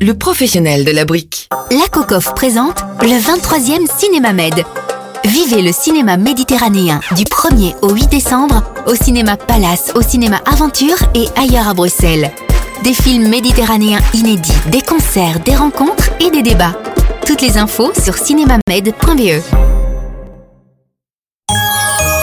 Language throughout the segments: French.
le professionnel de la brique. La Cocoff présente le 23e Cinéma Med. Vivez le cinéma méditerranéen du 1er au 8 décembre au cinéma Palace, au cinéma Aventure et ailleurs à Bruxelles. Des films méditerranéens inédits, des concerts, des rencontres et des débats. Toutes les infos sur cinémamed.be.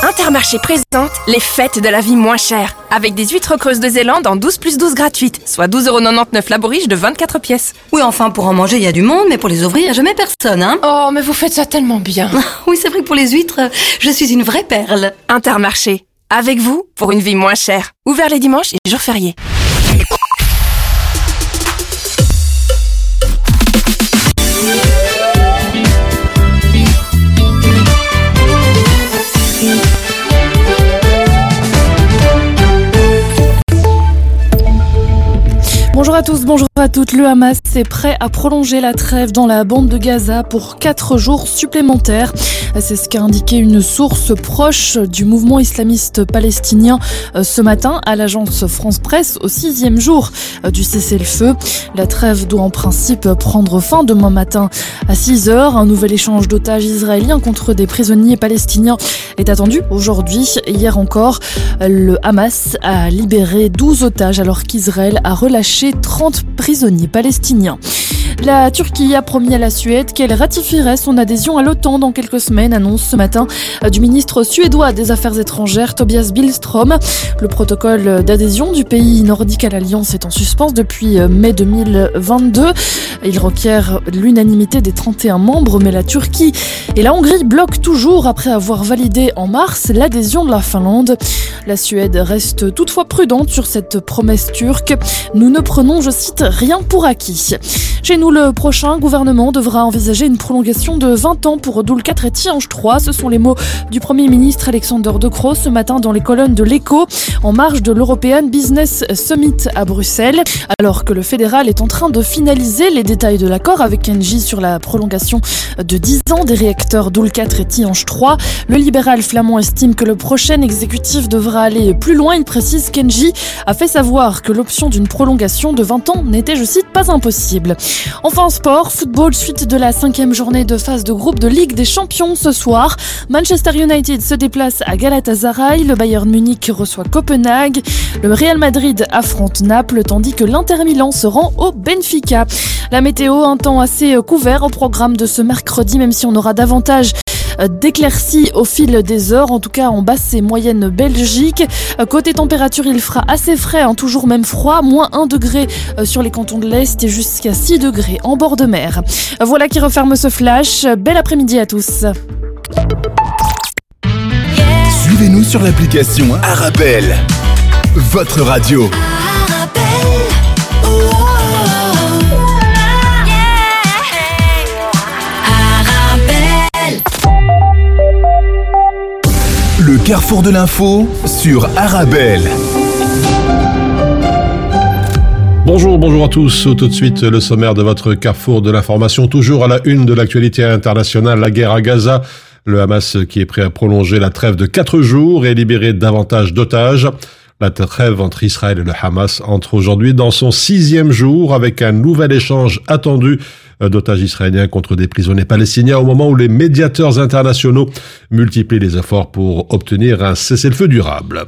Intermarché présente les fêtes de la vie moins chère. Avec des huîtres creuses de Zélande en 12 plus 12 gratuites, soit 12,99€ la bourriche de 24 pièces. Oui, enfin, pour en manger, il y a du monde, mais pour les ouvrir, il n'y a jamais personne, hein Oh, mais vous faites ça tellement bien. Oui, c'est vrai que pour les huîtres, je suis une vraie perle. Intermarché, avec vous pour une vie moins chère. Ouvert les dimanches et jours fériés. Bonjour à tous, bonjour à toutes. Le Hamas est prêt à prolonger la trêve dans la bande de Gaza pour quatre jours supplémentaires. C'est ce qu'a indiqué une source proche du mouvement islamiste palestinien euh, ce matin à l'agence France Presse au sixième jour euh, du cessez-le-feu. La trêve doit en principe prendre fin demain matin à 6 heures. Un nouvel échange d'otages israéliens contre des prisonniers palestiniens est attendu aujourd'hui. Hier encore, le Hamas a libéré 12 otages alors qu'Israël a relâché 30 prisonniers palestiniens. La Turquie a promis à la Suède qu'elle ratifierait son adhésion à l'OTAN dans quelques semaines, annonce ce matin du ministre suédois des Affaires étrangères Tobias Billström. Le protocole d'adhésion du pays nordique à l'Alliance est en suspens depuis mai 2022. Il requiert l'unanimité des 31 membres, mais la Turquie et la Hongrie bloquent toujours après avoir validé en mars l'adhésion de la Finlande. La Suède reste toutefois prudente sur cette promesse turque. Nous ne prenons, je cite, rien pour acquis. Le prochain gouvernement devra envisager une prolongation de 20 ans pour Doul 4 et Tiange 3. Ce sont les mots du Premier ministre Alexander De Croo ce matin dans les colonnes de l'Echo, en marge de l'European Business Summit à Bruxelles. Alors que le fédéral est en train de finaliser les détails de l'accord avec Engie sur la prolongation de 10 ans des réacteurs Doul 4 et Tiange 3, le libéral flamand estime que le prochain exécutif devra aller plus loin. Il précise qu'Engie a fait savoir que l'option d'une prolongation de 20 ans n'était, je cite, pas impossible. Enfin sport, football, suite de la cinquième journée de phase de groupe de Ligue des Champions ce soir. Manchester United se déplace à Galatasaray, le Bayern Munich reçoit Copenhague, le Real Madrid affronte Naples tandis que l'Inter Milan se rend au Benfica. La météo, un temps assez couvert au programme de ce mercredi même si on aura davantage d'éclaircies au fil des heures, en tout cas en basse et moyenne Belgique. Côté température, il fera assez frais, hein, toujours même froid, moins 1 degré euh, sur les cantons de l'Est et jusqu'à 6 degrés en bord de mer. Voilà qui referme ce flash. Bel après-midi à tous. Suivez-nous sur l'application Arabelle, votre radio. Le carrefour de l'info sur Arabelle. Bonjour, bonjour à tous. Tout de suite, le sommaire de votre carrefour de l'information. Toujours à la une de l'actualité internationale, la guerre à Gaza. Le Hamas qui est prêt à prolonger la trêve de quatre jours et libérer davantage d'otages. La trêve entre Israël et le Hamas entre aujourd'hui dans son sixième jour avec un nouvel échange attendu d'otages israéliens contre des prisonniers palestiniens au moment où les médiateurs internationaux multiplient les efforts pour obtenir un cessez-le-feu durable.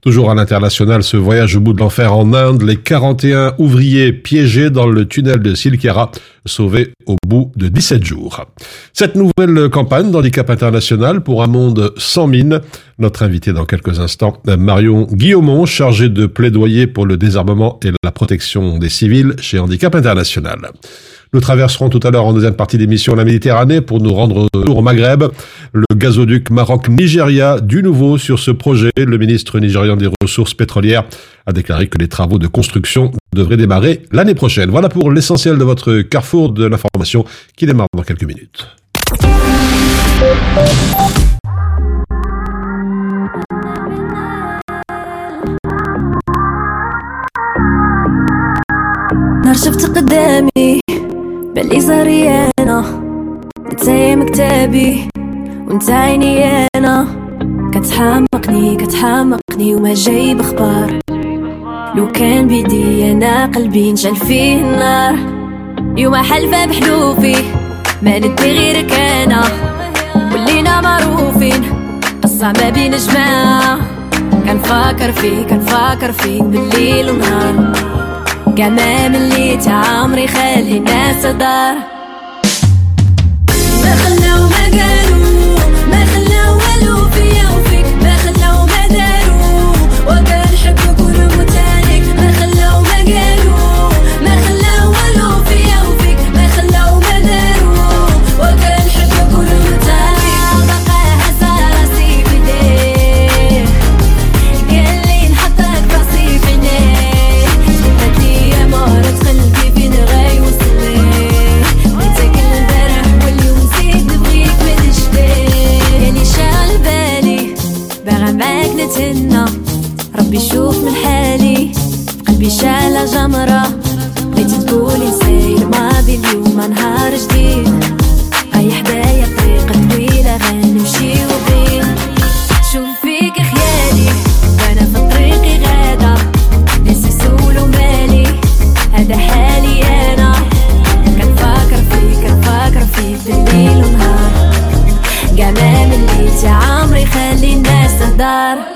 Toujours à l'international, ce voyage au bout de l'enfer en Inde, les 41 ouvriers piégés dans le tunnel de Silkara, sauvés au bout de 17 jours. Cette nouvelle campagne d'handicap international pour un monde sans mine, notre invité dans quelques instants, Marion Guillaumont, chargé de plaidoyer pour le désarmement et la protection des civils chez Handicap International. Nous traverserons tout à l'heure en deuxième partie d'émission la Méditerranée pour nous rendre au Maghreb. Le gazoduc Maroc-Nigeria, du nouveau sur ce projet. Le ministre nigérian des Ressources pétrolières a déclaré que les travaux de construction devraient démarrer l'année prochaine. Voilà pour l'essentiel de votre carrefour de l'information qui démarre dans quelques minutes. نهار شفت قدامي باللي زريانة. انت مكتابي وانت عيني أنا. كتحمقني كتحمقني وما جايب أخبار. لو كان بيدي أنا قلبي نشعل فيه النار. يوم حلفة بحلوفي ما ندي غيرك أنا. ولينا معروفين قصة ما بين جماعة. كنفكر فيك كنفكر فيك بالليل ونهار. قمام اللي تعمري خلي الناس تدار يشوف من حالي. قلبي شالة جمرة بغيتي تقولي نسير ماضي اليوم نهار جديد. أي حدايا طريقة طويلة غنمشيو بيه شوف فيك خيالي؟ وأنا في طريقي غادا ناس يسولوا مالي هذا حالي أنا. كنفكر فيك كنفكر فيك بالليل ونهار. مليت يا عمري خلي الناس تهدر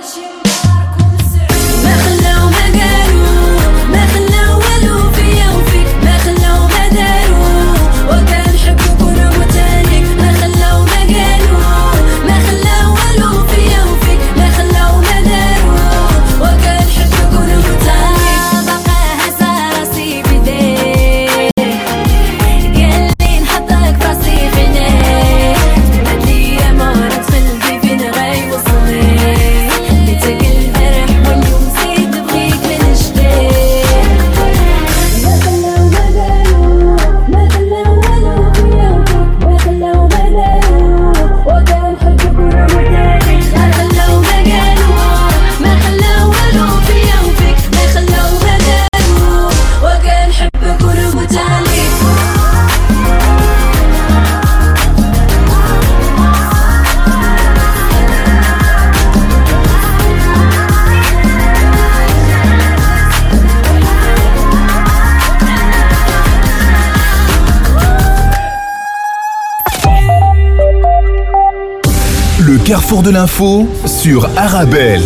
de l'info sur Arabelle.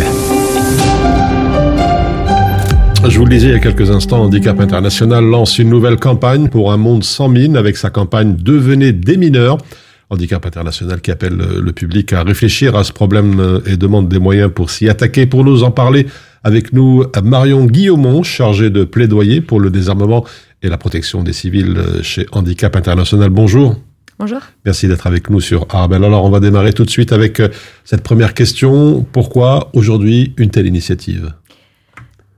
Je vous le disais il y a quelques instants, Handicap International lance une nouvelle campagne pour un monde sans mines avec sa campagne Devenez des mineurs. Handicap International qui appelle le public à réfléchir à ce problème et demande des moyens pour s'y attaquer. Pour nous en parler avec nous, Marion Guillaumont, chargée de plaidoyer pour le désarmement et la protection des civils chez Handicap International. Bonjour. Bonjour. Merci d'être avec nous sur Arabelle. Alors, on va démarrer tout de suite avec euh, cette première question. Pourquoi aujourd'hui une telle initiative?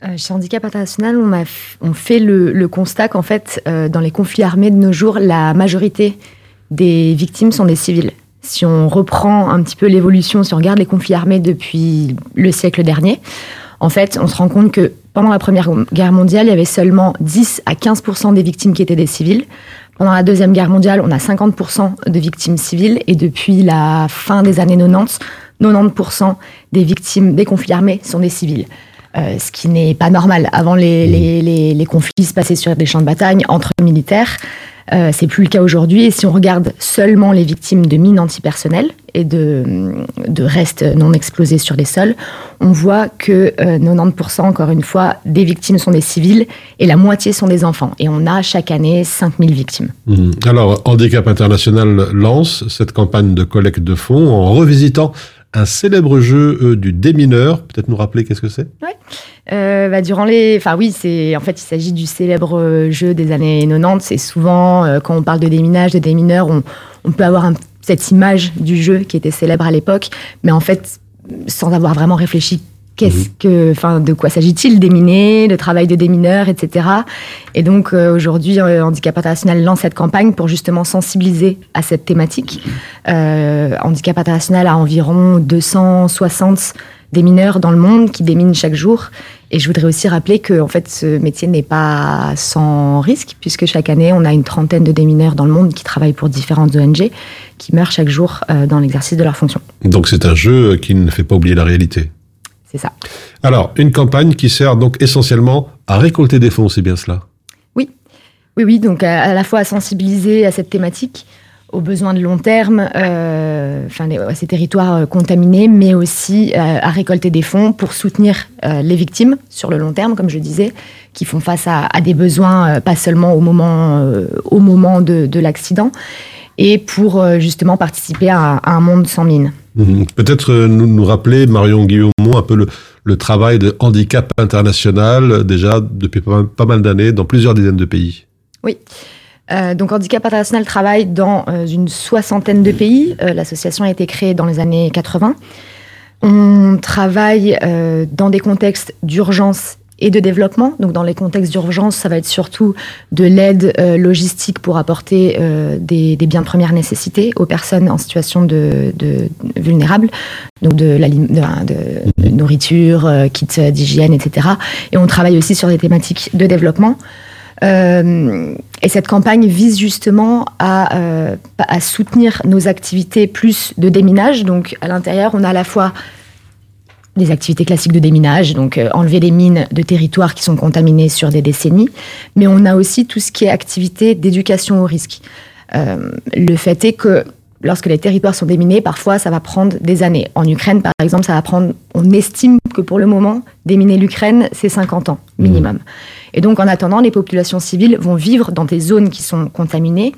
Euh, chez Handicap International, on, a f- on fait le, le constat qu'en fait, euh, dans les conflits armés de nos jours, la majorité des victimes sont des civils. Si on reprend un petit peu l'évolution, si on regarde les conflits armés depuis le siècle dernier, en fait, on se rend compte que pendant la Première Guerre mondiale, il y avait seulement 10 à 15 des victimes qui étaient des civils. Pendant la Deuxième Guerre mondiale, on a 50% de victimes civiles. Et depuis la fin des années 90, 90% des victimes des conflits armés sont des civils. Euh, ce qui n'est pas normal. Avant, les, les, les, les conflits se passaient sur des champs de bataille entre militaires. Euh, c'est plus le cas aujourd'hui. Et si on regarde seulement les victimes de mines antipersonnelles et de, de restes non explosés sur les sols, on voit que euh, 90%, encore une fois, des victimes sont des civils et la moitié sont des enfants. Et on a chaque année 5000 victimes. Mmh. Alors, Handicap International lance cette campagne de collecte de fonds en revisitant un célèbre jeu euh, du démineur. Peut-être nous rappeler qu'est-ce que c'est? Ouais. Euh, bah, durant les, enfin oui, c'est en fait il s'agit du célèbre euh, jeu des années 90. C'est souvent euh, quand on parle de déminage, de démineurs, on, on peut avoir un- cette image du jeu qui était célèbre à l'époque, mais en fait sans avoir vraiment réfléchi. Qu'est-ce que, enfin, de quoi s'agit-il Déminer, le travail de démineur, etc. Et donc euh, aujourd'hui, euh, Handicap International lance cette campagne pour justement sensibiliser à cette thématique. Euh, Handicap International a environ 260 démineurs dans le monde qui déminent chaque jour. Et je voudrais aussi rappeler que en fait, ce métier n'est pas sans risque, puisque chaque année, on a une trentaine de démineurs dans le monde qui travaillent pour différentes ONG, qui meurent chaque jour euh, dans l'exercice de leur fonction. Donc c'est un jeu qui ne fait pas oublier la réalité. C'est ça. Alors, une campagne qui sert donc essentiellement à récolter des fonds, c'est bien cela? Oui, oui, donc à, à la fois à sensibiliser à cette thématique, aux besoins de long terme, euh, enfin à ces territoires euh, contaminés, mais aussi euh, à récolter des fonds pour soutenir euh, les victimes sur le long terme, comme je disais, qui font face à, à des besoins pas seulement au moment, au moment de, de l'accident, et pour justement participer à, à un monde sans mine. Mhm. Peut-être nous, nous rappeler, Marion Guillaumont, un peu le, le travail de handicap international, déjà depuis pas mal d'années, dans plusieurs dizaines de pays. Oui. Euh, donc Handicap International travaille dans euh, une soixantaine de pays. Euh, L'association a été créée dans les années 80. On travaille dans des contextes d'urgence et de développement. Donc dans les contextes d'urgence, ça va être surtout de l'aide logistique pour apporter des, biens de première nécessité aux personnes en situation de, vulnérables, donc de, la, nourriture, euh, kits d'hygiène, etc. Et on travaille aussi sur des thématiques de développement. Euh, et cette campagne vise justement à, euh, à soutenir nos activités plus de déminage. Donc à l'intérieur, on a à la fois des activités classiques de déminage, donc euh, enlever des mines de territoires qui sont contaminés sur des décennies, mais on a aussi tout ce qui est activité d'éducation au risque. Le fait est que lorsque les territoires sont déminés, parfois ça va prendre des années. En Ukraine, par exemple, ça va prendre, on estime que pour le moment, déminer l'Ukraine, c'est 50 ans minimum. Et donc en attendant, les populations civiles vont vivre dans des zones qui sont contaminées.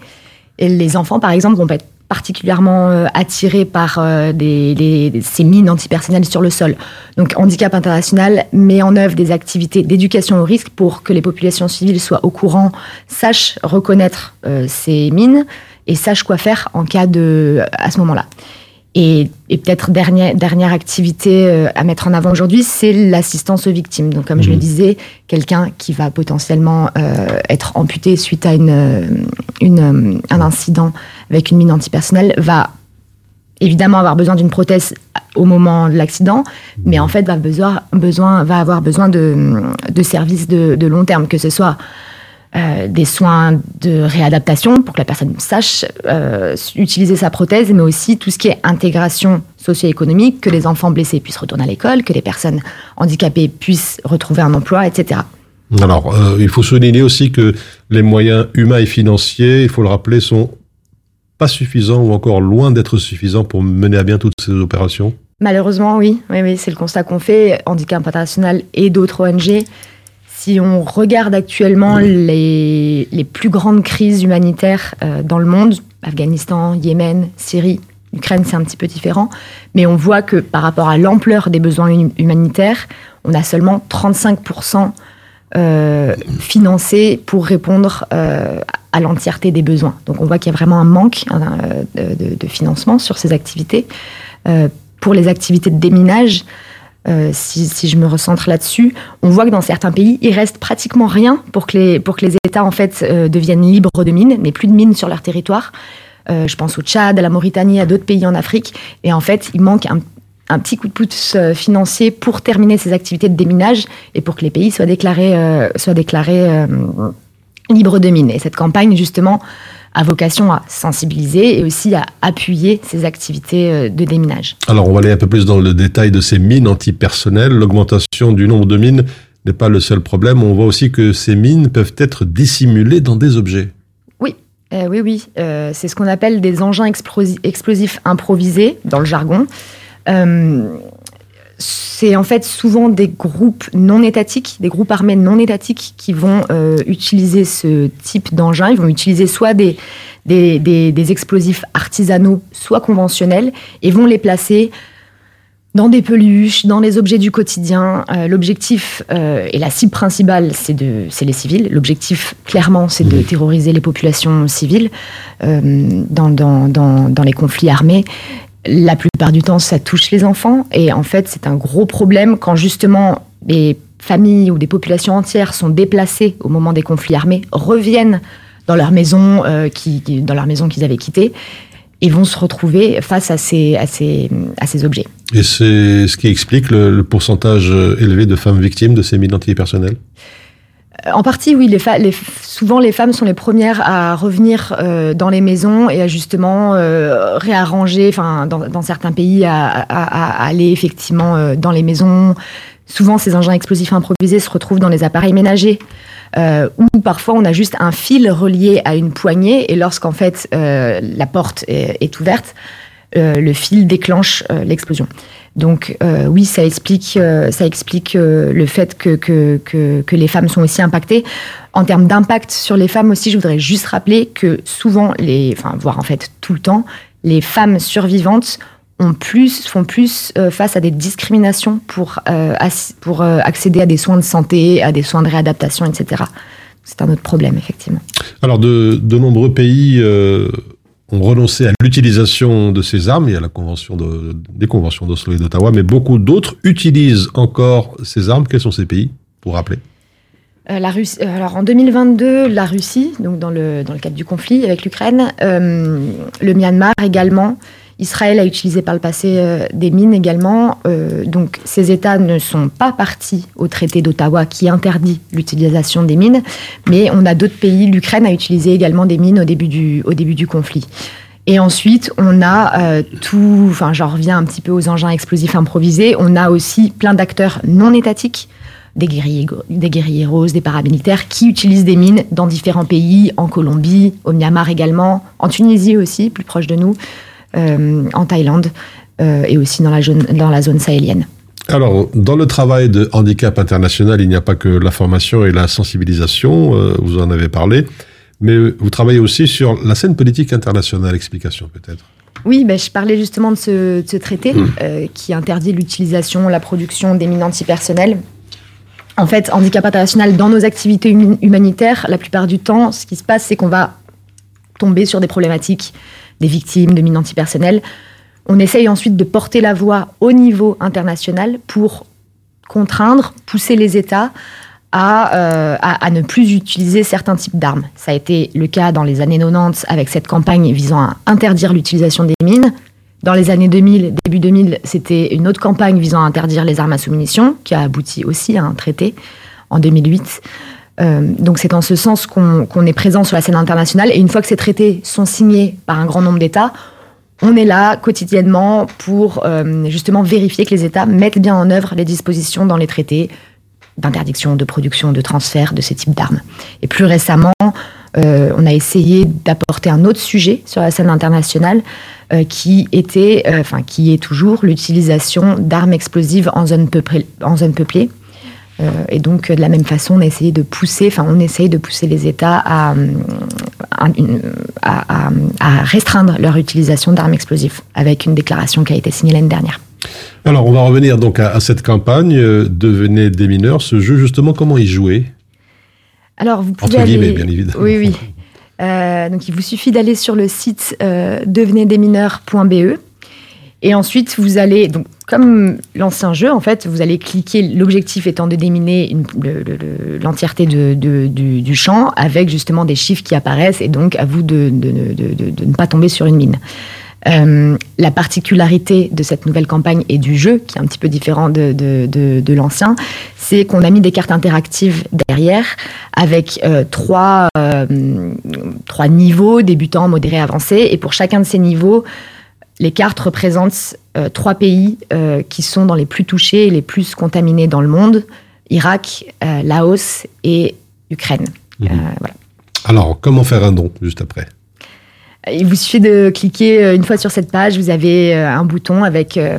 Et les enfants, par exemple, vont être particulièrement euh, attirés par euh, des, ces mines antipersonnelles sur le sol. Donc Handicap International met en œuvre des activités d'éducation au risque pour que les populations civiles soient au courant, sachent reconnaître euh, ces mines et sachent quoi faire en cas de à ce moment-là. Et, et peut-être dernière, dernière activité euh, à mettre en avant aujourd'hui, c'est l'assistance aux victimes. Donc, comme je le disais, quelqu'un qui va potentiellement euh, être amputé suite à une, euh, une, euh, un incident avec une mine antipersonnelle va évidemment avoir besoin d'une prothèse au moment de l'accident, mais en fait va, besoin, besoin, va avoir besoin de, de services de, de long terme, que ce soit euh, des soins de réadaptation pour que la personne sache euh, utiliser sa prothèse, mais aussi tout ce qui est intégration socio-économique, que les enfants blessés puissent retourner à l'école, que les personnes handicapées puissent retrouver un emploi, etc. Alors, euh, il faut souligner aussi que les moyens humains et financiers, il faut le rappeler, sont pas suffisants ou encore loin d'être suffisants pour mener à bien toutes ces opérations. Malheureusement, oui, oui, oui c'est le constat qu'on fait, Handicap International et d'autres ONG. Si on regarde actuellement les, les plus grandes crises humanitaires euh, dans le monde, Afghanistan, Yémen, Syrie, Ukraine, c'est un petit peu différent, mais on voit que par rapport à l'ampleur des besoins hum- humanitaires, on a seulement 35% euh, financés pour répondre euh, à l'entièreté des besoins. Donc on voit qu'il y a vraiment un manque hein, de, financement sur ces activités. Pour les activités de déminage, euh, si, je me recentre là-dessus, on voit que dans certains pays, il reste pratiquement rien pour que les, pour que les États en fait euh, deviennent libres de mines, mais plus de mines sur leur territoire. Euh, je pense au Tchad, à la Mauritanie, à d'autres pays en Afrique. Et en fait, il manque un, un petit coup de pouce financier pour terminer ces activités de déminage et pour que les pays soient déclarés, soient déclarés libres de mines. Et cette campagne, justement, a vocation à sensibiliser et aussi à appuyer ces activités euh, de déminage. Alors, on va aller un peu plus dans le détail de ces mines antipersonnelles. L'augmentation du nombre de mines n'est pas le seul problème. On voit aussi que ces mines peuvent être dissimulées dans des objets. Oui, euh, oui, oui. Euh, c'est ce qu'on appelle des engins explosi- explosifs improvisés dans le jargon. Euh, c'est en fait souvent des groupes non étatiques, des groupes armés non étatiques qui vont euh, utiliser ce type d'engin. Ils vont utiliser soit des, des, des- des explosifs artisanaux, soit conventionnels, et vont les placer dans des peluches, dans les objets du quotidien. Euh, L'objectif euh, et la cible principale, c'est de, c'est les civils. L'objectif, clairement, c'est de terroriser les populations civiles euh, dans, dans, dans, dans les conflits armés. La plupart du temps, ça touche les enfants. Et en fait, c'est un gros problème quand justement des familles ou des populations entières sont déplacées au moment des conflits armés, reviennent dans leur maison, euh, qui, dans leur maison qu'ils avaient quittée, et vont se retrouver face à ces, à ces, à ces objets. Et c'est ce qui explique le, pourcentage euh, élevé de femmes victimes de ces mines antipersonnelles? En partie, oui. Souvent, les femmes sont les premières à revenir euh, dans les maisons et à justement euh, réarranger, dans, certains pays, à, aller effectivement euh, dans les maisons. Souvent, ces engins explosifs improvisés se retrouvent dans les appareils ménagers. Euh, ou parfois on a juste un fil relié à une poignée et lorsqu'en fait la porte est, ouverte, le fil déclenche l'explosion. Donc euh, oui, ça explique, euh, ça explique euh, le fait que, que, que, que les femmes sont aussi impactées. En termes d'impact sur les femmes aussi, je voudrais juste rappeler que souvent, les, enfin voire en fait tout le temps, les femmes survivantes ont plus, font plus euh, face à des discriminations pour, euh, pour euh, accéder à des soins de santé, à des soins de réadaptation, etc. C'est un autre problème, effectivement. Alors, de, de nombreux pays ont renoncé à l'utilisation de ces armes. Il y a la convention de, des conventions d'Oslo et d'Ottawa, mais beaucoup d'autres utilisent encore ces armes. Quels sont ces pays, pour rappeler? Euh, la Russie, euh, alors en 2022, la Russie, donc dans le, dans le cadre du conflit avec l'Ukraine, euh, le Myanmar également, Israël a utilisé par le passé euh, des mines également. Euh, donc ces États ne sont pas partis au traité d'Ottawa qui interdit l'utilisation des mines, mais on a d'autres pays. L'Ukraine a utilisé également des mines au début du, au début du conflit. Et ensuite, on a euh, tout, enfin j'en reviens un petit peu aux engins explosifs improvisés, on a aussi plein d'acteurs non étatiques des guerriers, des guerriers roses, des paramilitaires qui utilisent des mines dans différents pays, en Colombie, au Myanmar également, en Tunisie aussi, plus proche de nous, en Thaïlande euh, et aussi dans la, zone, dans la zone sahélienne. Alors, dans le travail de handicap international, il n'y a pas que la formation et la sensibilisation, euh, vous en avez parlé, mais vous travaillez aussi sur la scène politique internationale. Explication peut-être. Oui, ben, je parlais justement de ce, de ce traité euh, qui interdit l'utilisation, la production des mines antipersonnelles. En fait, handicap international, dans nos activités hum- humanitaires, la plupart du temps, ce qui se passe, c'est qu'on va tomber sur des problématiques des victimes de mines antipersonnelles. On essaye ensuite de porter la voix au niveau international pour contraindre, pousser les États à, euh, ne plus utiliser certains types d'armes. Ça a été le cas dans les années 90 avec cette campagne visant à interdire l'utilisation des mines. Dans les années 2000, début 2000, c'était une autre campagne visant à interdire les armes à sous-munitions, qui a abouti aussi à un traité en 2008. Euh, donc c'est en ce sens qu'on est présent sur la scène internationale. Et une fois que ces traités sont signés par un grand nombre d'États, on est là quotidiennement pour euh, justement vérifier que les États mettent bien en œuvre les dispositions dans les traités d'interdiction, de production, de transfert de ces types d'armes. Et plus récemment, euh, on a essayé d'apporter un autre sujet sur la scène internationale qui était, enfin qui est toujours l'utilisation d'armes explosives. En zone peuplée. Euh, et donc, euh, de la même façon, on a essayé de pousser, enfin, on essaye de pousser les États à, euh, à, restreindre leur utilisation d'armes explosives, avec une déclaration qui a été signée l'année dernière. Alors, on va revenir donc à, à cette campagne. euh, Devenez des mineurs. Ce jeu, justement, comment y jouer? Alors, vous pouvez Entre aller... guillemets, bien évidemment. Oui, oui. Euh, donc, il vous suffit d'aller sur le site euh, devenezdesmineurs.be. Et ensuite, vous allez, donc, comme l'ancien jeu, en fait, vous allez cliquer, l'objectif étant de déminer l'entièreté du, champ avec justement des chiffres qui apparaissent et donc à vous de, ne pas tomber sur une mine. Euh, la particularité de cette nouvelle campagne et du jeu, qui est un petit peu différent de, l'ancien, c'est qu'on a mis des cartes interactives derrière avec euh, trois, euh, trois niveaux, débutants, modérés, avancés. Et pour chacun de ces niveaux, les cartes représentent euh, trois pays euh, qui sont dans les plus touchés et les plus contaminés dans le monde Irak, euh, Laos et Ukraine. Mhm. Voilà. Alors, comment faire un don juste après? Il vous suffit de cliquer une fois sur cette page, vous avez un bouton avec euh,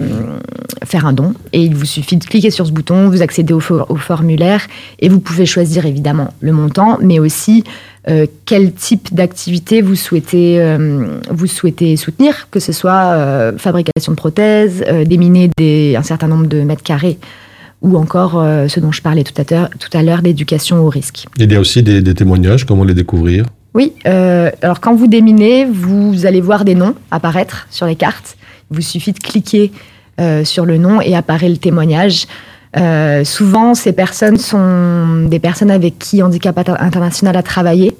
faire un don et il vous suffit de cliquer sur ce bouton, vous accédez au, for- au formulaire et vous pouvez choisir évidemment le montant, mais aussi euh, quel type d'activité vous souhaitez, euh, vous souhaitez soutenir, que ce soit euh, fabrication de prothèses, déminer des, un certain nombre de mètres carrés, ou encore ce dont je parlais tout à l'heure, l'éducation au risque. Il y a aussi des, des témoignages, comment les découvrir? Oui, alors quand vous déminez, vous allez voir des noms apparaître sur les cartes. Il vous suffit de cliquer sur le nom et apparaît le témoignage. Euh, souvent, ces personnes sont des personnes avec qui Handicap Inter- International a travaillé.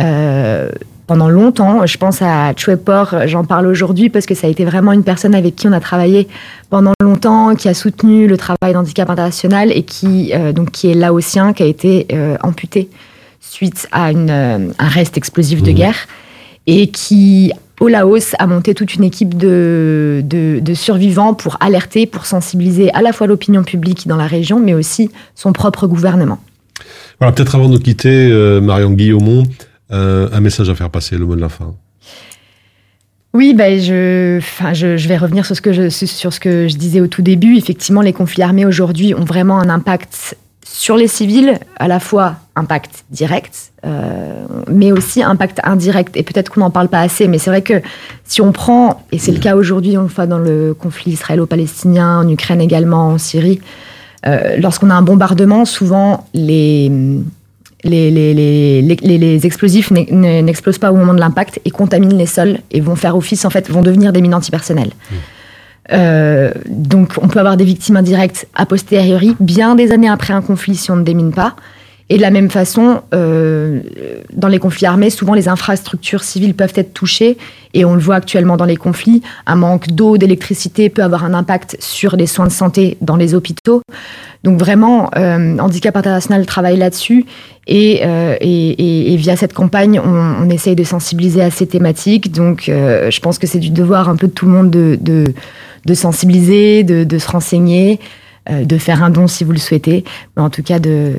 Euh, pendant longtemps, je pense à Chouepor, j'en parle aujourd'hui parce que ça a été vraiment une personne avec qui on a travaillé pendant longtemps, qui a soutenu le travail d'Handicap International et qui, euh, donc, qui est laotien, qui a été euh, amputé suite à une, euh, un reste explosif de Mhm. guerre et qui, au Laos, a monté toute une équipe de, de, de survivants pour alerter, pour sensibiliser à la fois l'opinion publique dans la région, mais aussi son propre gouvernement. Voilà, peut-être avant de nous quitter, euh, Marion Guillaumont, euh, un message à faire passer, le mot de la fin. Oui, ben je, enfin, je, je vais revenir sur ce, que je, sur ce que je disais au tout début. Effectivement, les conflits armés aujourd'hui ont vraiment un impact sur les civils, à la fois impact direct, euh, mais aussi impact indirect. Et peut-être qu'on n'en parle pas assez, mais c'est vrai que si on prend, et c'est le cas aujourd'hui, on le voit dans le conflit israélo-palestinien, en Ukraine également, en Syrie, euh, lorsqu'on a un bombardement, souvent les, les, les, les, explosifs n'e- ne- n'explosent pas au moment de l'impact et contaminent les sols et vont faire office, en fait, vont devenir des mines antipersonnelles. Euh, donc, on peut avoir des victimes indirectes a posteriori, bien des années après un conflit si on ne démine pas. Et de la même façon, euh, dans les conflits armés, souvent les infrastructures civiles peuvent être touchées, et on le voit actuellement dans les conflits. Un manque d'eau, d'électricité peut avoir un impact sur les soins de santé dans les hôpitaux. Donc vraiment, euh, Handicap International travaille là-dessus, et, euh, et, et- via cette campagne, on, on essaye de sensibiliser à ces thématiques. Donc euh, je pense que c'est du devoir un peu de tout le monde de, de, de sensibiliser, de, de se renseigner euh, de faire un don si vous le souhaitez, mais en tout cas de-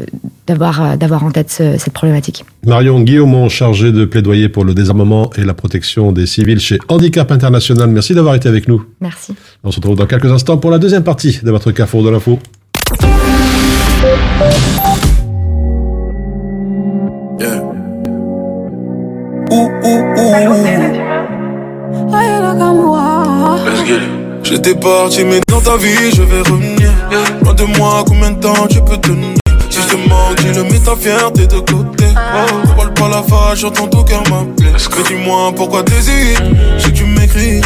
d'avoir euh, d'avoir en tête ce- cette problématique. Marion Guillaumont, chargée de plaidoyer pour le désarmement et la protection des civils chez Handicap International. Merci d'avoir été avec nous. Merci. On se retrouve dans quelques instants pour la deuxième partie de votre Carrefour de l'info. J'étais parti, mais dans ta vie, je vais revenir. Loin de moi, combien de temps tu peux tenir? Si je te manque, dis-le, mets ta fierté de côté. Oh, ne parle pas la face, j'entends ton cœur m'appeler. Mais dis-moi pourquoi t'hésites? Si tu m'écris,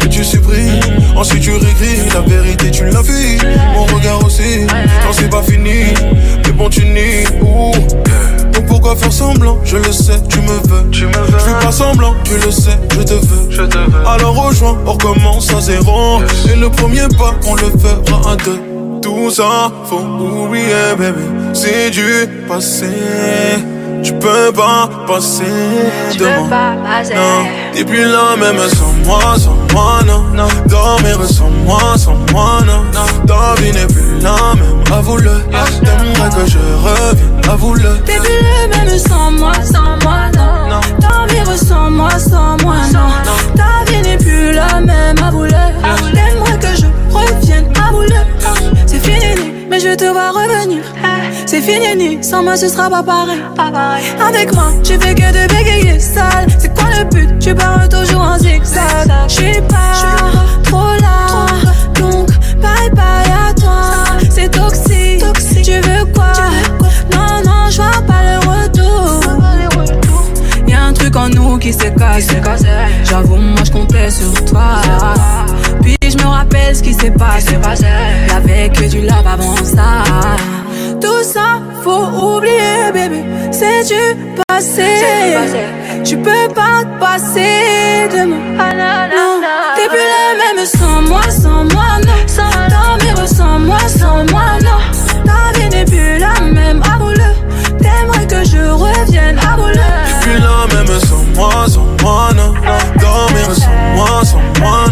que tu supprimes. Ensuite tu réécris, la vérité tu l'as vu. Mon regard aussi, non c'est pas fini. Mais bon, tu nies. Ouh. Pourquoi faire semblant Je le sais, tu me veux. Tu me veux. Je fais pas semblant, tu le sais, je te veux. Je te veux. Alors rejoins, on recommence à zéro. Et le premier pas, on le fera à deux. Tout ça, faut oublier, bébé. C'est du passé. Tu peux pas passer de moi. Non, t'es plus là même sans moi, sans moi, non. Dormir sans moi, sans moi, non. Ta vie n'est plus la même, avoue-le. T'aimerais que je revienne, avoue-le. T'es plus le même sans moi, sans moi, non. Dormir sans moi, sans moi, non. Ta vie n'est plus la même, avoue-le. T'aimerais que je revienne, avoue-le. C'est fini, mais je te vois revenir. C'est fini, sans moi ce sera pas pareil. Avec moi, tu fais que de bégayer sale. C'est quoi le but? Tu pars toujours en zigzag. J'suis pas trop là, donc bye bye à toi. C'est toxique, tu veux quoi? Non, non, je vois pas le retour. Y'a un truc en nous qui s'est cassé. J'avoue, moi je comptais sur toi. Je me rappelle ce qui s'est passé. Y'avait que du love avant ça. Tout ça, faut oublier, bébé. C'est du passé. Tu peux pas te passer de moi. Non, t'es plus la même sans moi, sans moi, non. Dormir sans moi, sans moi, non. Ta vie n'est plus la même, avoue-le. T'aimerais que je revienne, avoue-le. Plus la même sans moi, sans moi, non. Dormir sans moi, sans moi, non.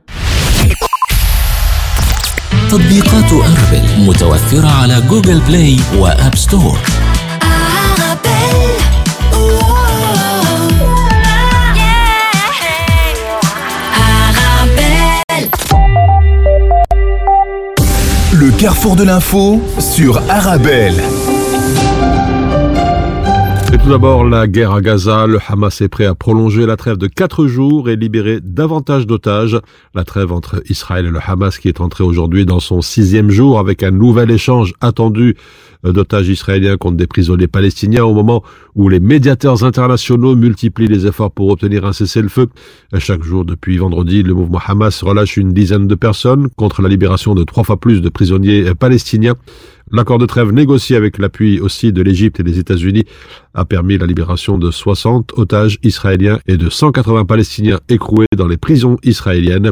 تطبيقات أرابيل متوفرة على جوجل بلاي وآب ستور Le carrefour de l'info sur Arabelle. Tout d'abord, la guerre à Gaza. Le Hamas est prêt à prolonger la trêve de quatre jours et libérer davantage d'otages. La trêve entre Israël et le Hamas qui est entrée aujourd'hui dans son sixième jour avec un nouvel échange attendu d'otages israéliens contre des prisonniers palestiniens au moment où les médiateurs internationaux multiplient les efforts pour obtenir un cessez-le-feu. Chaque jour depuis vendredi, le mouvement Hamas relâche une dizaine de personnes contre la libération de trois fois plus de prisonniers palestiniens. L'accord de trêve négocié avec l'appui aussi de l'Égypte et des États-Unis a permis la libération de 60 otages israéliens et de 180 Palestiniens écroués dans les prisons israéliennes.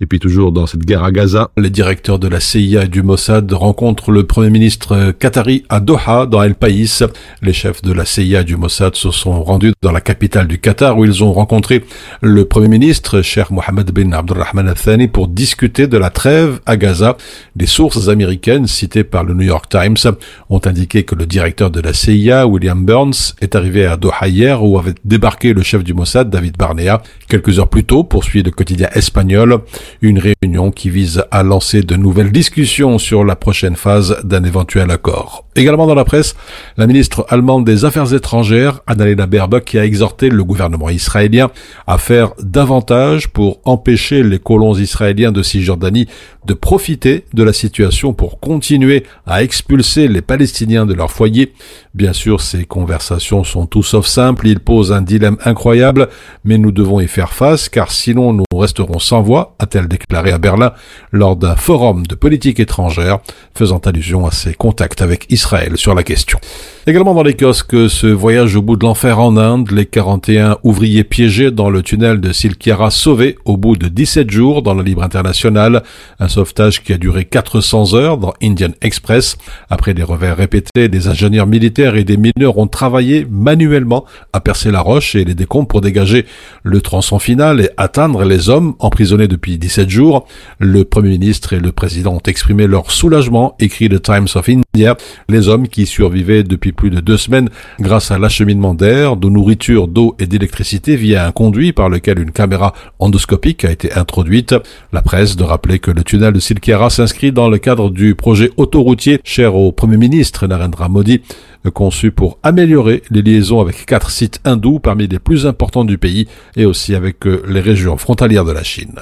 Et puis toujours dans cette guerre à Gaza, les directeurs de la CIA et du Mossad rencontrent le Premier ministre qatari à Doha, dans El País. Les chefs de la CIA et du Mossad se sont rendus dans la capitale du Qatar où ils ont rencontré le Premier ministre, Cheikh Mohammed bin Abdurrahman al-Thani, pour discuter de la trêve à Gaza. Des sources américaines citées par le New York Times ont indiqué que le directeur de la CIA, William Burns, est arrivé à Doha hier où avait débarqué le chef du Mossad, David Barnea, quelques heures plus tôt, poursuit le quotidien espagnol, une réunion qui vise à lancer de nouvelles discussions sur la prochaine phase d'un éventuel accord. Également dans la presse, la ministre allemande des Affaires étrangères, Annalena Baerbock, qui a exhorté le gouvernement israélien à faire davantage pour empêcher les colons israéliens de Cisjordanie de profiter de la situation pour continuer à expulser les Palestiniens de leur foyer. Bien sûr, ces conversations sont tout sauf simples, ils posent un dilemme incroyable, mais nous devons y faire face car sinon nous resterons sans voix, a-t-elle déclaré à Berlin lors d'un forum de politique étrangère faisant allusion à ses contacts avec Israël sur la question. Également dans les kiosques, ce voyage au bout de l'enfer en Inde, les 41 ouvriers piégés dans le tunnel de Silkiara sauvés au bout de 17 jours dans la libre internationale, un sauvetage qui a duré 400 heures dans Indian Express. Après des revers répétés, des ingénieurs militaires et des mineurs ont travaillé manuellement à percer la roche et les décombres pour dégager le tronçon final et atteindre les hommes emprisonnés depuis 17 jours. Le Premier ministre et le Président ont exprimé leur soulagement, écrit le Times of India, les hommes qui survivaient depuis plus de deux semaines grâce à l'acheminement d'air, de nourriture, d'eau et d'électricité via un conduit par lequel une caméra endoscopique a été introduite. La presse de rappeler que le tunnel de Silkiara s'inscrit dans le cadre du projet autoroutier cher au Premier ministre Narendra Modi, conçu pour améliorer les liaisons avec quatre sites hindous parmi les plus importants du pays et aussi avec euh, les régions frontalières de la Chine.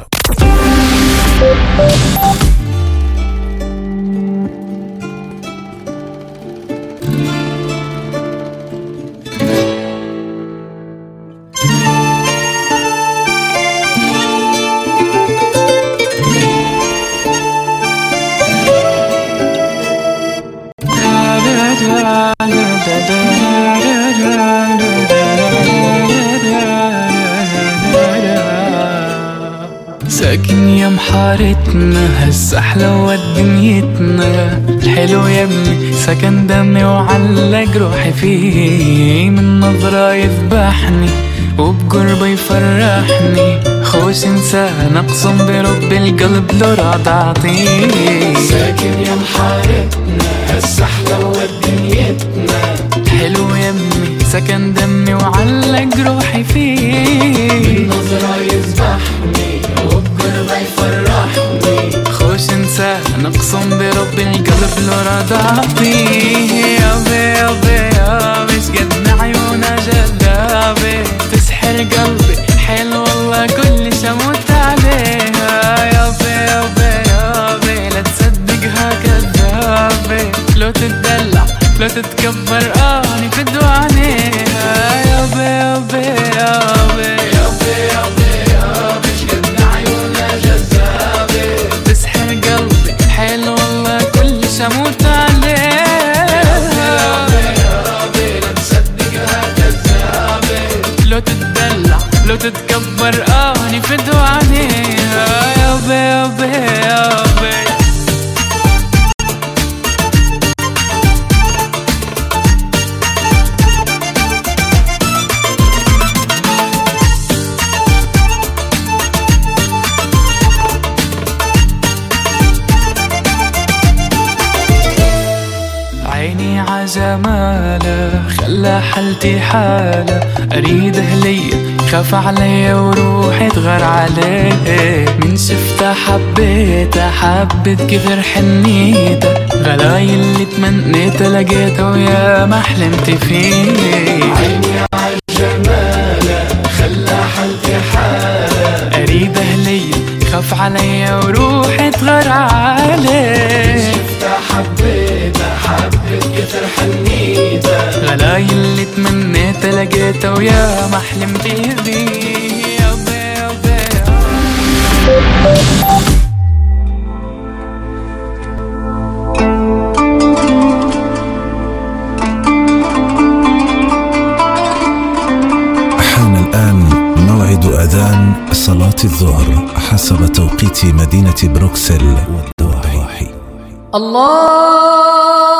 محارتنا هسه حلوة دنيتنا. الحلو يا ابني سكن دمي وعلق روحي فيه. من نظرة يذبحني وبقربة يفرحني. خوش انسان اقسم برب القلب لو راد اعطيه ساكن يا محارتنا هسه حلوة دنيتنا. حلو يا امي سكن دمي وعلق روحي فيه. من نظرة يذبحني وبقربة خوش انساه نقسم بربي القلب لو رضعتيه فيه يابي يابي يابي شقد عيونها جلابي. تسحر قلبي حلو والله كل شموت عليها. يابي يابي يابي لا تصدقها كذابة لو تتدلع لو تتكبر آني فدوى عليها يابي يابي يابي لو تتكبر آه، اني بي آه، يا بي يا بي عيني عزمان خلى حالتي حالة. أريد أهلية خاف عليا وروحي تغار عليه من شفتها حبيتها حبت كثر حنيتها غلاي اللي تمنيتها لقيتها ويا ما حلمت فيه. عيني عالجمالة حالتي حالة. خاف عليا وروحي تغار عليه غلاي اللي تمنيتها لقيتها ويا ما حلمت بيه يابا يابا حان الآن موعد أذان صلاة الظهر حسب توقيت مدينة بروكسل والضواحي الله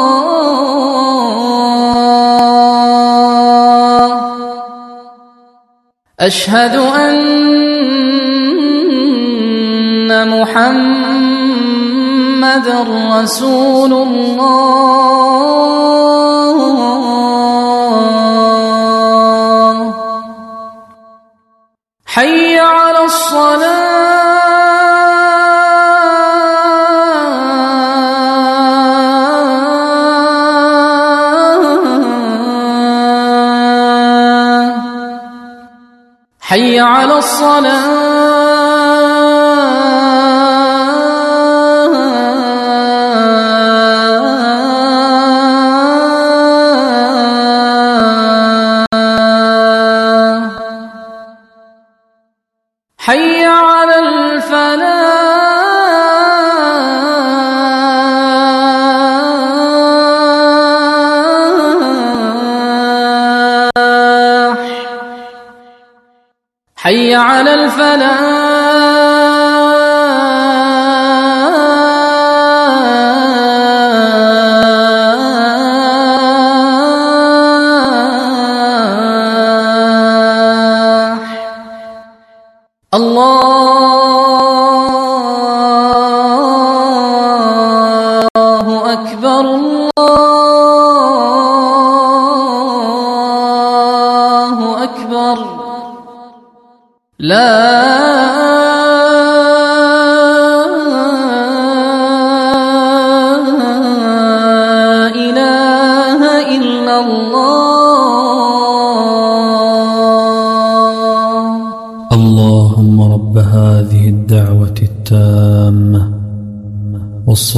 أشهد أن محمد رسول الله. حي على الصلاة. الصلاة حي على الفلاح.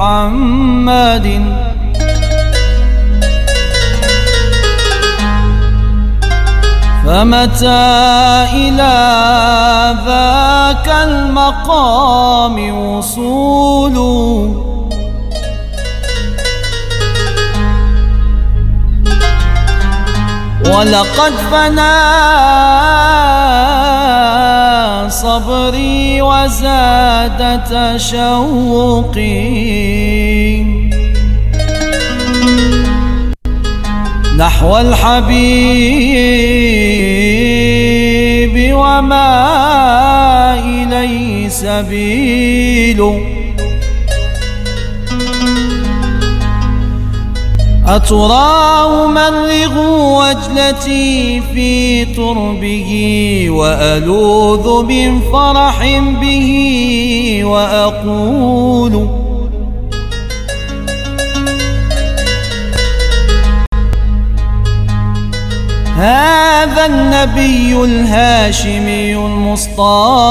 محمد. فمتى إلى ذاك المقام وصول؟ ولقد فنى صبري وزاد تشوقي. نحو الحبيب وما إليه سبيل. أتراه مرغ وجلتي في تربه وألوذ من فرح به وأقول هذا النبي الهاشمي المصطفى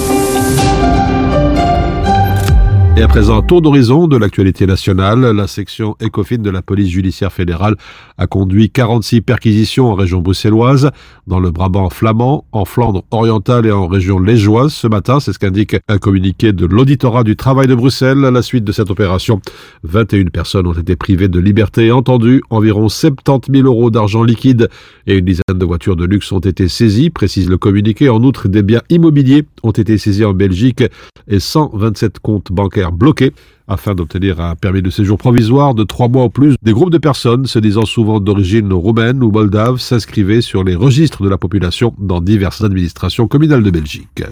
Et à présent, tour d'horizon de l'actualité nationale. La section ECOFIN de la police judiciaire fédérale a conduit 46 perquisitions en région bruxelloise, dans le Brabant flamand, en Flandre orientale et en région liégeoise ce matin. C'est ce qu'indique un communiqué de l'auditorat du travail de Bruxelles. À la suite de cette opération, 21 personnes ont été privées de liberté et entendues. Environ 70 000 euros d'argent liquide et une dizaine de voitures de luxe ont été saisies, précise le communiqué. En outre, des biens immobiliers ont été saisis en Belgique et 127 comptes bancaires bloqués afin d'obtenir un permis de séjour provisoire de trois mois ou plus. Des groupes de personnes se disant souvent d'origine roumaine ou moldave s'inscrivaient sur les registres de la population dans diverses administrations communales de Belgique.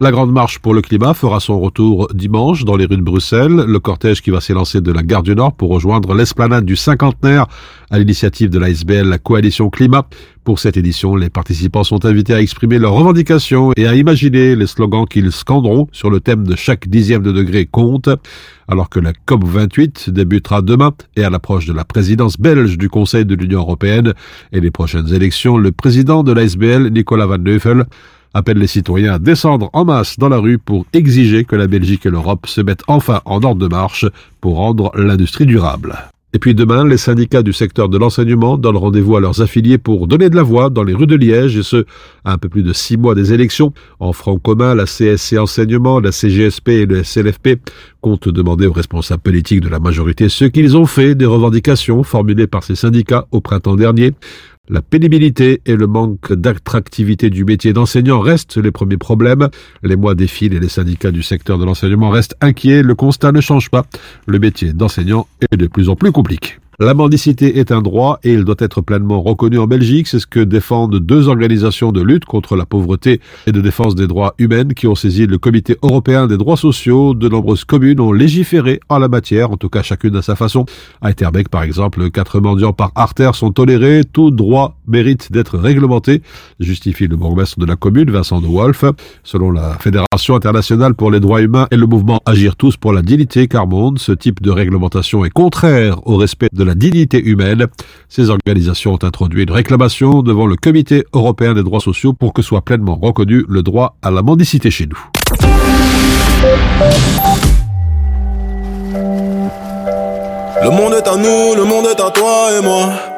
La Grande Marche pour le climat fera son retour dimanche dans les rues de Bruxelles. Le cortège qui va s'élancer de la gare du Nord pour rejoindre l'esplanade du cinquantenaire à l'initiative de l'ASBL, la Coalition Climat. Pour cette édition, les participants sont invités à exprimer leurs revendications et à imaginer les slogans qu'ils scanderont sur le thème de chaque dixième de degré compte. Alors que la COP28 débutera demain et à l'approche de la présidence belge du Conseil de l'Union européenne et les prochaines élections, le président de l'ASBL, Nicolas Van Neufel, appelle les citoyens à descendre en masse dans la rue pour exiger que la Belgique et l'Europe se mettent enfin en ordre de marche pour rendre l'industrie durable. Et puis demain, les syndicats du secteur de l'enseignement donnent rendez-vous à leurs affiliés pour donner de la voix dans les rues de Liège, et ce, à un peu plus de six mois des élections. En front commun, la CSC Enseignement, la CGSP et le SLFP comptent demander aux responsables politiques de la majorité ce qu'ils ont fait des revendications formulées par ces syndicats au printemps dernier. La pénibilité et le manque d'attractivité du métier d'enseignant restent les premiers problèmes. Les mois défilent et les syndicats du secteur de l'enseignement restent inquiets. Le constat ne change pas. Le métier d'enseignant est de plus en plus compliqué. La mendicité est un droit et il doit être pleinement reconnu en Belgique. C'est ce que défendent deux organisations de lutte contre la pauvreté et de défense des droits humains qui ont saisi le Comité européen des droits sociaux. De nombreuses communes ont légiféré en la matière, en tout cas chacune à sa façon. À Etterbeek, par exemple, quatre mendiants par artère sont tolérés. Tout droit mérite d'être réglementé, justifie le bourgmestre de la commune, Vincent de Wolf. Selon la Fédération internationale pour les droits humains et le mouvement Agir tous pour la dignité Carmonde, ce type de réglementation est contraire au respect de dignité humaine. Ces organisations ont introduit une réclamation devant le Comité européen des droits sociaux pour que soit pleinement reconnu le droit à la mendicité chez nous. Le monde est à nous, le monde est à toi et moi.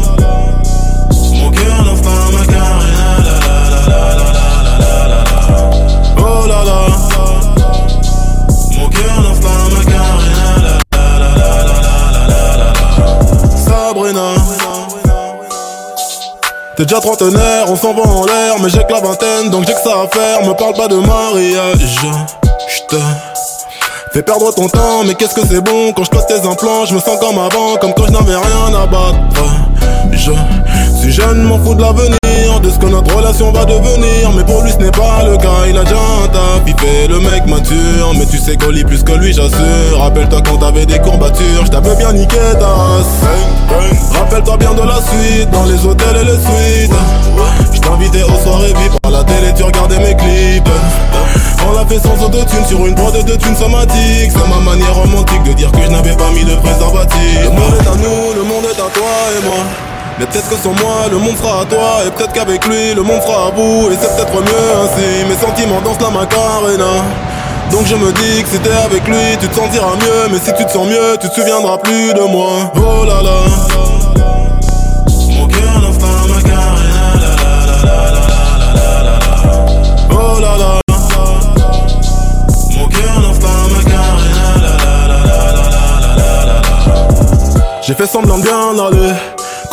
T'es déjà trentenaire, on s'en va en l'air, mais j'ai que la vingtaine, donc j'ai que ça à faire. Me parle pas de mariage, j'te fais perdre ton temps, mais qu'est-ce que c'est bon quand je passe tes implants, je me sens comme avant, comme quand je n'avais rien à battre. Je suis jeune, m'en fous de l'avenir, de ce que notre relation va devenir, mais pour lui ce n'est pas le cas, il a déjà un taf, il le mec mature, mais tu sais qu'on lit plus que lui, j'assure. Rappelle-toi quand t'avais des courbatures, je t'avais bien niqué ta. Rappelle-toi bien de la suite, dans les hôtels et les suites. Je t'invitais aux soirées vives par la télé, tu regardais mes clips. On l'a fait sans autotune sur une prod de thunes somatique. C'est ma manière romantique de dire que je n'avais pas mis de préservatif. Le monde est à nous, le monde est à toi et moi. Mais peut-être que sans moi, le monde sera à toi. Et peut-être qu'avec lui, le monde sera à vous. Et c'est peut-être mieux ainsi. Mes sentiments dansent la macarena. Donc je me dis que si t'es avec lui, tu te sentiras mieux. Mais si tu te sens mieux, tu te souviendras plus de moi. Oh là là. Mon cœur danse la macarena. La la la la la la la. Oh. J'ai fait semblant bien aller.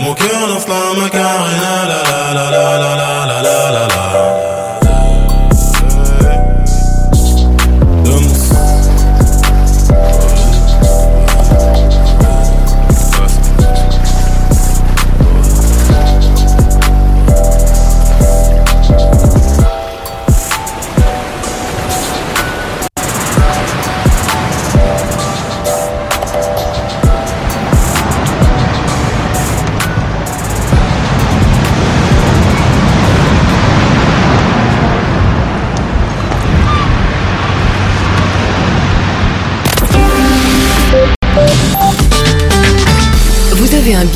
eh. Mon cœur danse la macarena La la la la la la la la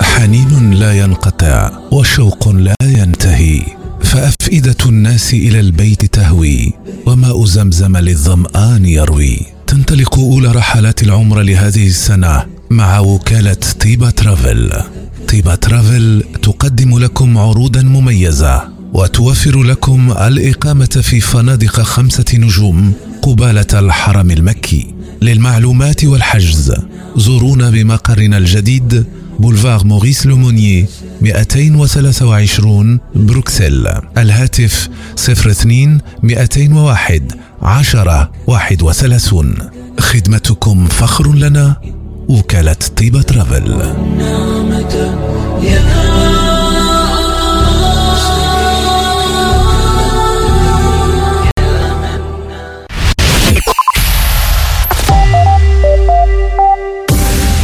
حنين لا ينقطع وشوق لا ينتهي فأفئدة الناس إلى البيت تهوي وماء زمزم للظمآن يروي. تنطلق أولى رحلات العمر لهذه السنة مع وكالة طيبة ترافل. طيبة ترافل تقدم لكم عروضا مميزة. وتوفر لكم الإقامة في فنادق خمسة نجوم قبالة الحرم المكي. للمعلومات والحجز زورونا بمقرنا الجديد بولفار موريس لومونيي 223 بروكسل. الهاتف 02 201 10 31 خدمتكم فخر لنا وكالة طيبة ترافل.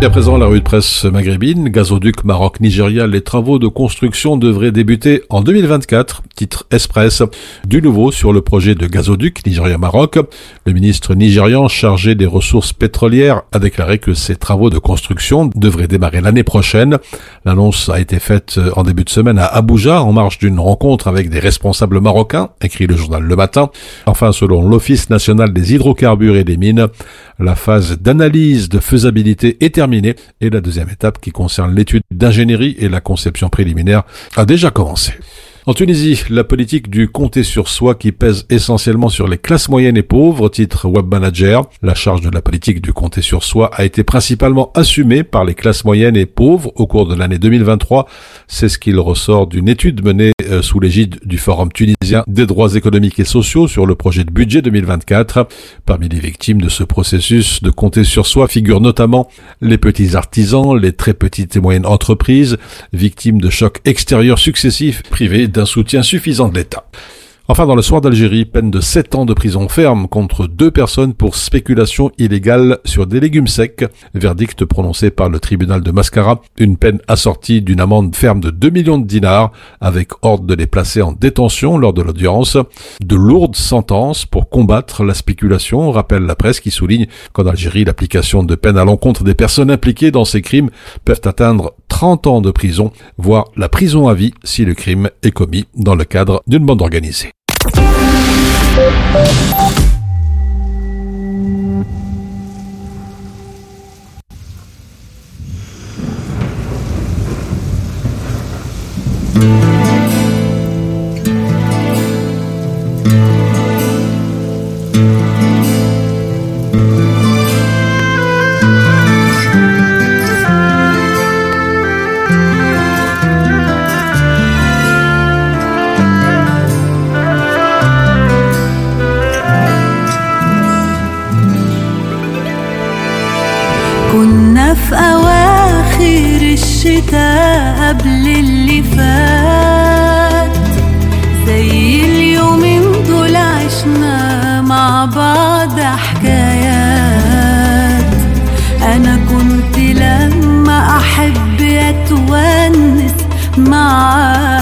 À présent, la rue de presse maghrébine, gazoduc Maroc-Nigeria, les travaux de construction devraient débuter en 2024. Titre Express. Du nouveau sur le projet de gazoduc Nigeria-Maroc. Le ministre nigérian chargé des ressources pétrolières a déclaré que ces travaux de construction devraient démarrer l'année prochaine. L'annonce a été faite en début de semaine à Abuja en marge d'une rencontre avec des responsables marocains, écrit le journal Le Matin. Enfin, selon l'Office national des hydrocarbures et des mines, la phase d'analyse de faisabilité est terminée et la deuxième étape qui concerne l'étude d'ingénierie et la conception préliminaire a déjà commencé. En Tunisie, la politique du compter sur soi qui pèse essentiellement sur les classes moyennes et pauvres, titre Web Manager. La charge de la politique du compter sur soi a été principalement assumée par les classes moyennes et pauvres au cours de l'année 2023. C'est ce qu'il ressort d'une étude menée euh, sous l'égide du Forum tunisien des droits économiques et sociaux sur le projet de budget 2024. Parmi les victimes de ce processus de compter sur soi figurent notamment les petits artisans, les très petites et moyennes entreprises, victimes de chocs extérieurs successifs privés d'un soutien suffisant de l'État. Enfin, dans le soir d'Algérie, peine de 7 ans de prison ferme contre deux personnes pour spéculation illégale sur des légumes secs. Verdict prononcé par le tribunal de Mascara. Une peine assortie d'une amende ferme de 2 millions de dinars avec ordre de les placer en détention lors de l'audience. De lourdes sentences pour combattre la spéculation, rappelle la presse qui souligne qu'en Algérie, l'application de peines à l'encontre des personnes impliquées dans ces crimes peuvent atteindre 30 ans de prison, voire la prison à vie si le crime est commis dans le cadre d'une bande organisée. Thank you. मा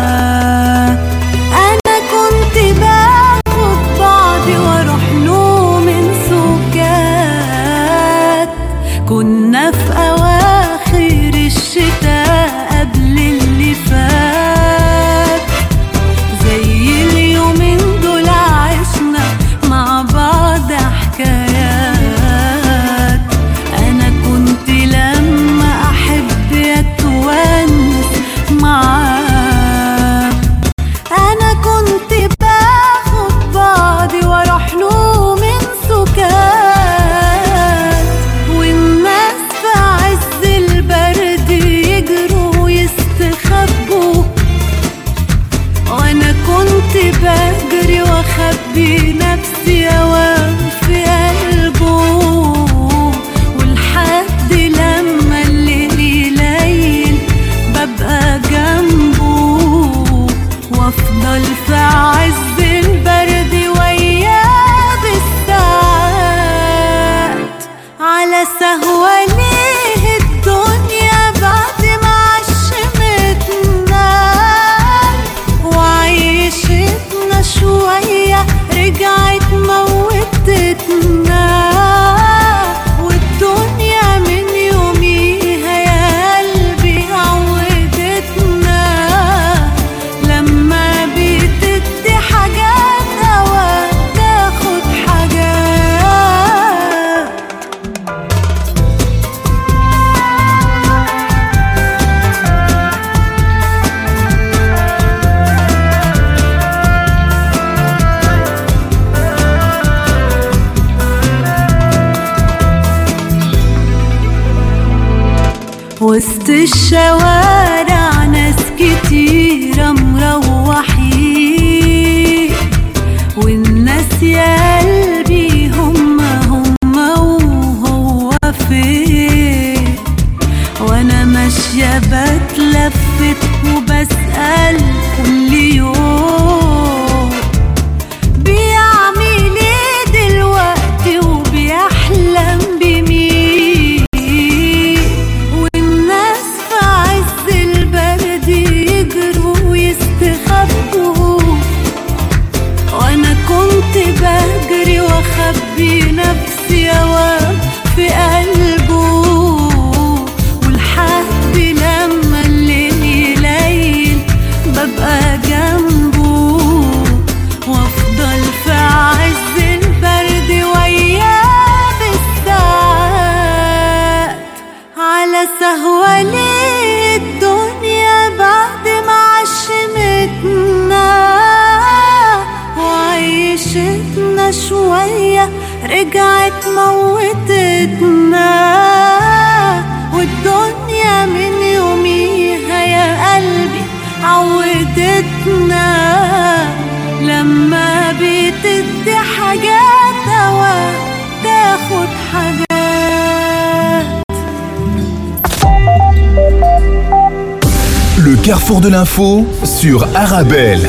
Arabelle.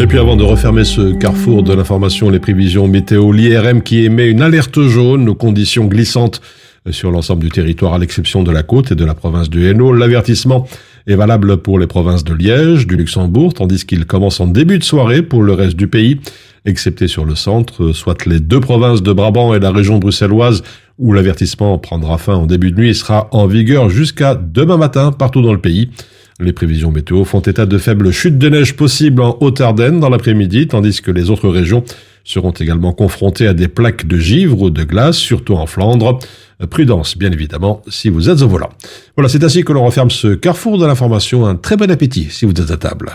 Et puis avant de refermer ce carrefour de l'information, les prévisions météo, l'IRM qui émet une alerte jaune aux conditions glissantes sur l'ensemble du territoire à l'exception de la côte et de la province du Hainaut. L'avertissement est valable pour les provinces de Liège, du Luxembourg, tandis qu'il commence en début de soirée pour le reste du pays, excepté sur le centre, soit les deux provinces de Brabant et la région bruxelloise, où l'avertissement prendra fin en début de nuit et sera en vigueur jusqu'à demain matin partout dans le pays. Les prévisions météo font état de faibles chutes de neige possibles en Haute-Ardenne dans l'après-midi, tandis que les autres régions seront également confrontées à des plaques de givre ou de glace, surtout en Flandre. Prudence, bien évidemment, si vous êtes au volant. Voilà, c'est ainsi que l'on referme ce carrefour de l'information. Un très bon appétit si vous êtes à table.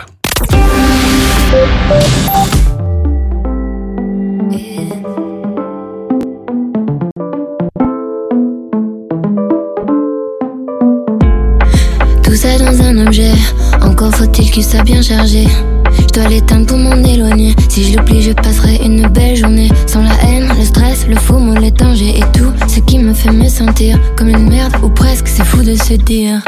Encore faut-il qu'il soit bien chargé. Je dois l'éteindre pour m'en éloigner. Si je l'oublie, je passerai une belle journée. Sans la haine, le stress, le faux mot, les dangers et tout ce qui me fait me sentir comme une merde ou presque. C'est fou de se dire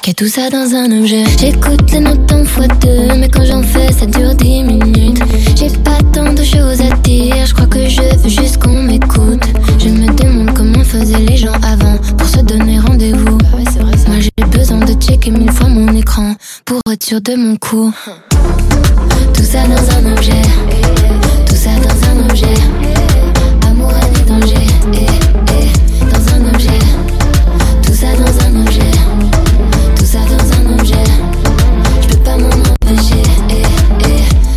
qu'il a tout ça dans un objet. J'écoute les notes en fois deux, mais quand j'en fais, ça dure dix minutes. J'ai pas tant de choses à dire, je crois que je veux juste qu'on m'écoute. Je me demande comment faisaient les gens avant pour se donner rendez-vous. Checker mille fois mon écran pour être de mon coup. Tout ça dans un objet, tout ça dans un objet. Amour, et danger, dans un objet. Tout ça dans un objet, tout ça dans un objet. Je peux pas m'en empêcher,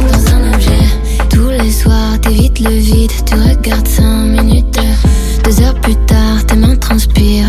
dans un objet. Tous les soirs, t'évites le vide, tu regardes 5 minutes. Deux heures plus tard, tes mains transpirent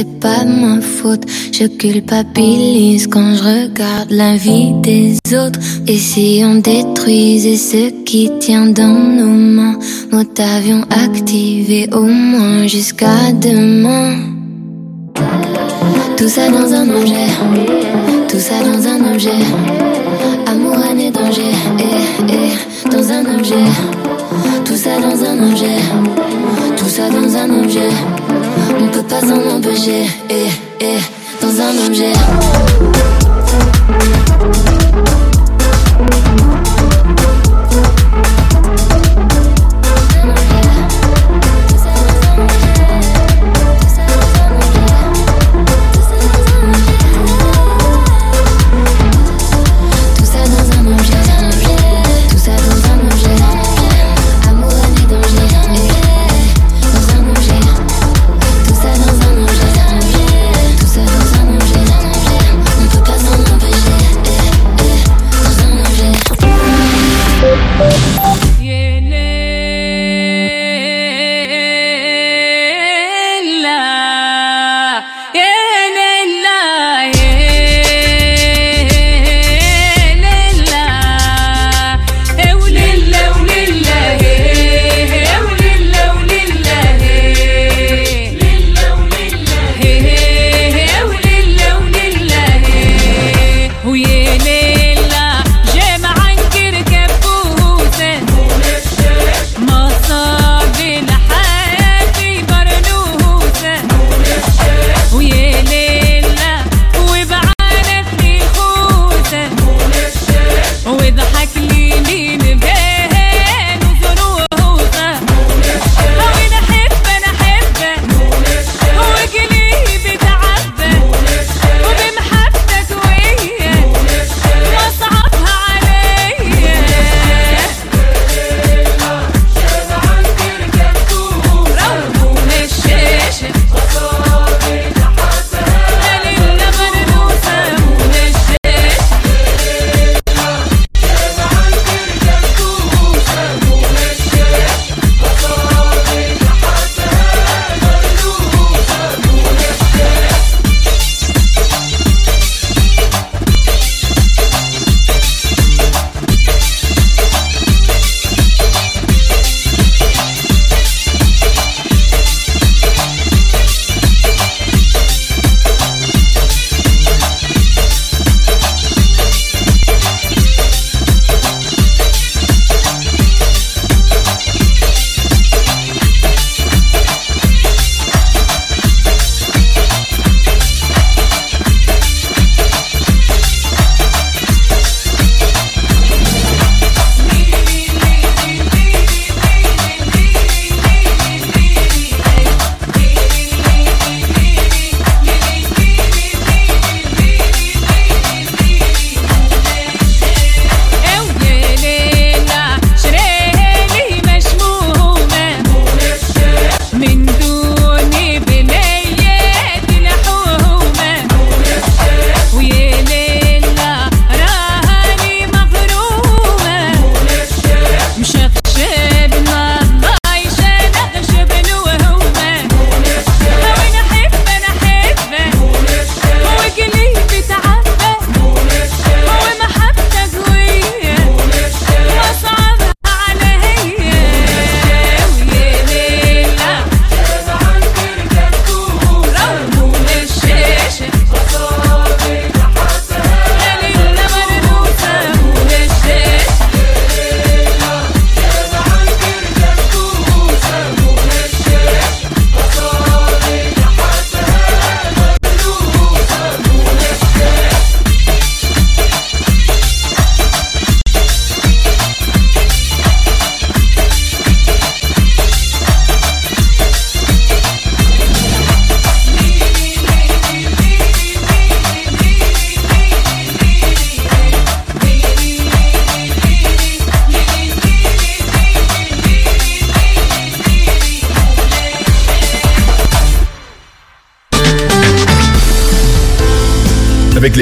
c'est pas ma faute. Je culpabilise quand je regarde la vie des autres. Et si on détruisait ce qui tient dans nos mains, mot avion activé au moins jusqu'à demain. Tout ça dans un objet, tout ça dans un objet. Amour, année, danger, eh, eh, dans un objet. Tout ça dans un objet, tout ça dans un objet. On peut pas s'en empêcher, eh, eh, dans un objet.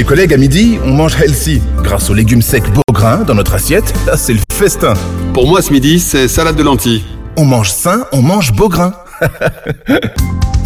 collègues à midi, on mange healthy. Grâce aux légumes secs beau grain dans notre assiette, c'est le festin. Pour moi, ce midi, c'est salade de lentilles. On mange sain, on mange beau grain.